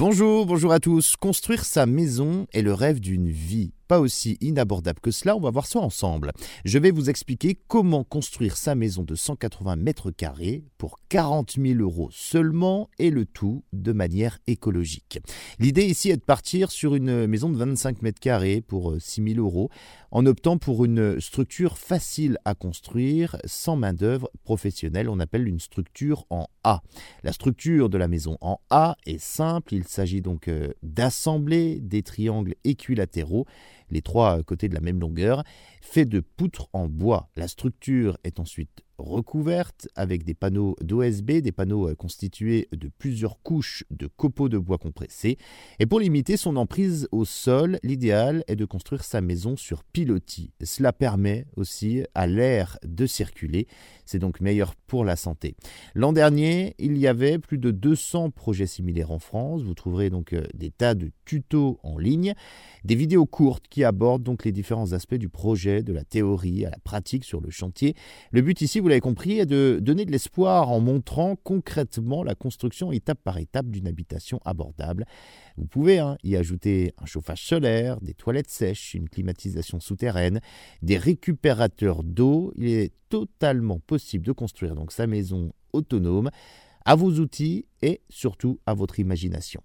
Bonjour, bonjour à tous. Construire sa maison est le rêve d'une vie. Pas aussi inabordable que cela, on va voir ça ensemble. Je vais vous expliquer comment construire sa maison de 180 mètres carrés pour 40 000 euros seulement et le tout de manière écologique. L'idée ici est de partir sur une maison de 25 mètres carrés pour 6 000 euros en optant pour une structure facile à construire sans main-d'œuvre professionnelle. On appelle une structure en A. La structure de la maison en A est simple. Il s'agit donc euh, d'assembler des triangles équilatéraux, les trois côtés de la même longueur, faits de poutres en bois. La structure est ensuite recouverte avec des panneaux d'OSB, des panneaux euh, constitués de plusieurs couches de copeaux de bois compressés. Et pour limiter son emprise au sol, l'idéal est de construire sa maison sur pilotis. Cela permet aussi à l'air de circuler. C'est donc meilleur pour la santé. L'an dernier, il y avait plus de 200 projets similaires en France. Vous trouverez donc euh, des tas de tutos en ligne, des vidéos courtes qui abordent donc les différents aspects du projet, de la théorie à la pratique sur le chantier. Le but ici, vous l'avez compris, est de donner de l'espoir en montrant concrètement la construction étape par étape d'une habitation abordable. Vous pouvez hein, y ajouter un chauffage solaire, des toilettes sèches, une climatisation souterraine, des récupérateurs d'eau. Il est totalement possible de construire donc sa maison autonome à vos outils et surtout à votre imagination.